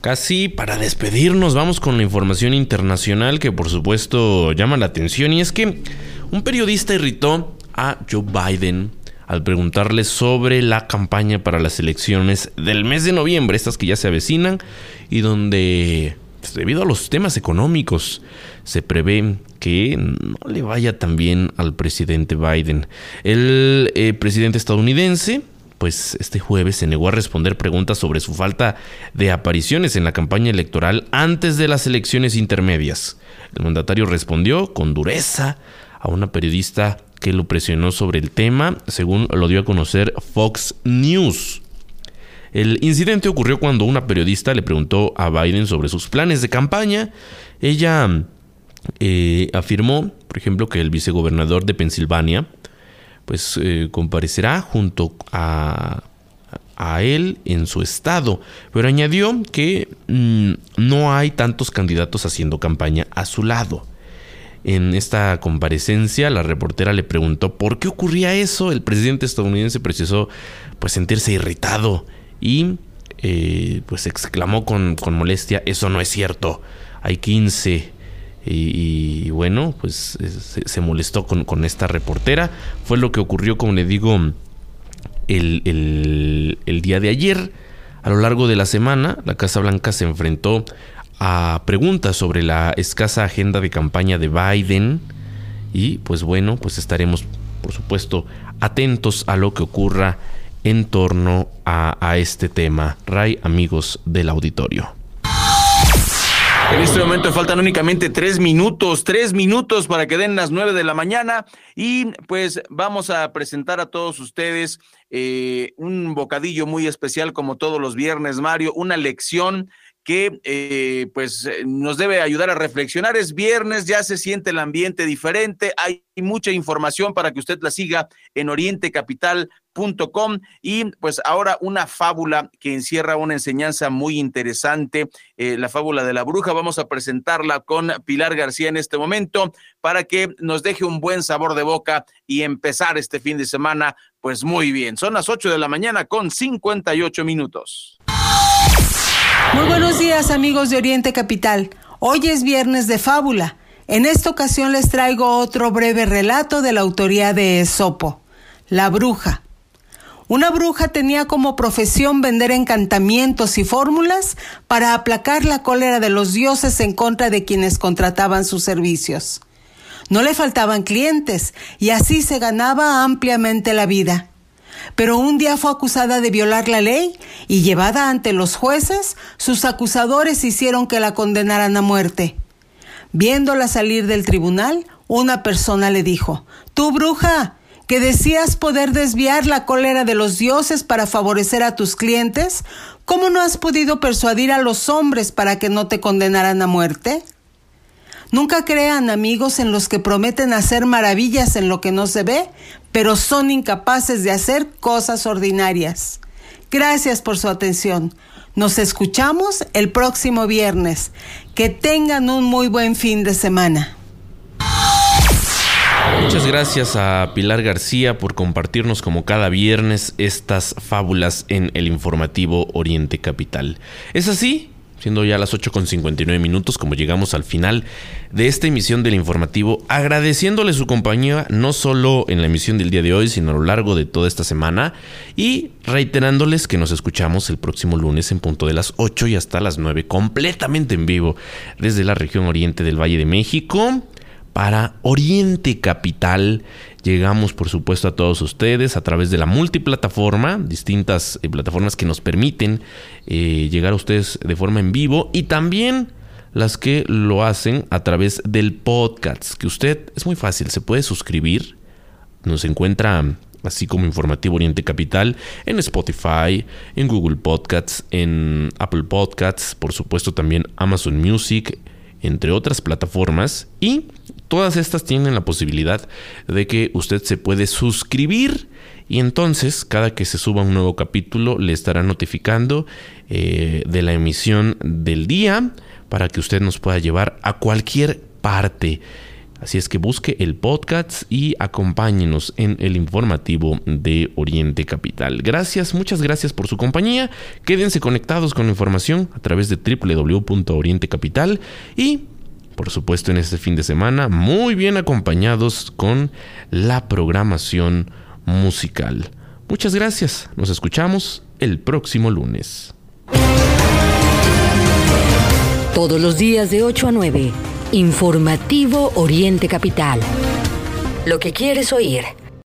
Speaker 4: Casi para despedirnos vamos con la información internacional que por supuesto llama la atención y es que un periodista irritó a Joe Biden al preguntarle sobre la campaña para las elecciones del mes de noviembre, estas que ya se avecinan y donde debido a los temas económicos se prevé que no le vaya tan bien al presidente Biden. El eh, presidente estadounidense pues este jueves se negó a responder preguntas sobre su falta de apariciones en la campaña electoral antes de las elecciones intermedias. El mandatario respondió con dureza a una periodista que lo presionó sobre el tema, según lo dio a conocer Fox News. El incidente ocurrió cuando una periodista le preguntó a Biden sobre sus planes de campaña. Ella eh, afirmó, por ejemplo, que el vicegobernador de Pensilvania, pues eh, comparecerá junto a, a él en su estado, pero añadió que mm, no hay tantos candidatos haciendo campaña a su lado. En esta comparecencia, la reportera le preguntó por qué ocurría eso. El presidente estadounidense precisó pues sentirse irritado y eh, pues exclamó con, con molestia, eso no es cierto, hay 15 y, bueno, pues se, molestó con, esta reportera. Fue lo que ocurrió, como le digo, el, el día de ayer. A lo largo de la semana, la Casa Blanca se enfrentó a preguntas sobre la escasa agenda de campaña de Biden. Y pues bueno, pues estaremos, por supuesto, atentos a lo que ocurra en torno a, a este tema. Ray, amigos del auditorio.
Speaker 2: En este momento faltan únicamente tres minutos, tres minutos para que den las nueve de la mañana y pues vamos a presentar a todos ustedes eh, un bocadillo muy especial como todos los viernes, Mario, una lección que eh, pues eh, nos debe ayudar a reflexionar. Es viernes, ya se siente el ambiente diferente, hay mucha información para que usted la siga en orientecapital.com y pues ahora una fábula que encierra una enseñanza muy interesante, eh, la fábula de la bruja. Vamos a presentarla con Pilar García en este momento para que nos deje un buen sabor de boca y empezar este fin de semana pues muy bien. Son las 8 de la mañana con 58 minutos.
Speaker 16: Muy buenos días amigos de Oriente Capital. Hoy es viernes de fábula. En esta ocasión les traigo otro breve relato de la autoría de Esopo, La bruja. Una bruja tenía como profesión vender encantamientos y fórmulas para aplacar la cólera de los dioses en contra de quienes contrataban sus servicios. No le faltaban clientes y así se ganaba ampliamente la vida pero un día fue acusada de violar la ley y llevada ante los jueces, sus acusadores hicieron que la condenaran a muerte. Viéndola salir del tribunal, una persona le dijo, Tú, bruja, que decías poder desviar la cólera de los dioses para favorecer a tus clientes, ¿cómo no has podido persuadir a los hombres para que no te condenaran a muerte? Nunca crean amigos en los que prometen hacer maravillas en lo que no se ve, pero son incapaces de hacer cosas ordinarias. Gracias por su atención. Nos escuchamos el próximo viernes. Que tengan un muy buen fin de semana.
Speaker 4: Muchas gracias a Pilar García por compartirnos como cada viernes estas fábulas en el informativo Oriente Capital. ¿Es así? Siendo ya las 8 con 59 minutos, como llegamos al final de esta emisión del informativo, agradeciéndole su compañía no solo en la emisión del día de hoy, sino a lo largo de toda esta semana y reiterándoles que nos escuchamos el próximo lunes en punto de las 8 y hasta las 9 completamente en vivo desde la región oriente del Valle de México para Oriente Capital. Llegamos, por supuesto, a todos ustedes a través de la multiplataforma, distintas eh, plataformas que nos permiten eh, llegar a ustedes de forma en vivo y también las que lo hacen a través del podcast, que usted es muy fácil, se puede suscribir, nos encuentra así como Informativo Oriente Capital en Spotify, en Google Podcasts, en Apple Podcasts, por supuesto también Amazon Music, entre otras plataformas. Y todas estas tienen la posibilidad de que usted se puede suscribir y entonces cada que se suba un nuevo capítulo le estará notificando eh, de la emisión del día para que usted nos pueda llevar a cualquier parte. Así es que busque el podcast y acompáñenos en el informativo de Oriente Capital. Gracias, muchas gracias por su compañía. Quédense conectados con la información a través de www.orientecapital y por supuesto en este fin de semana muy bien acompañados con la programación musical. Muchas gracias, nos escuchamos el próximo lunes.
Speaker 1: Todos los días de 8 a 9. Informativo Oriente Capital. Lo que quieres oír.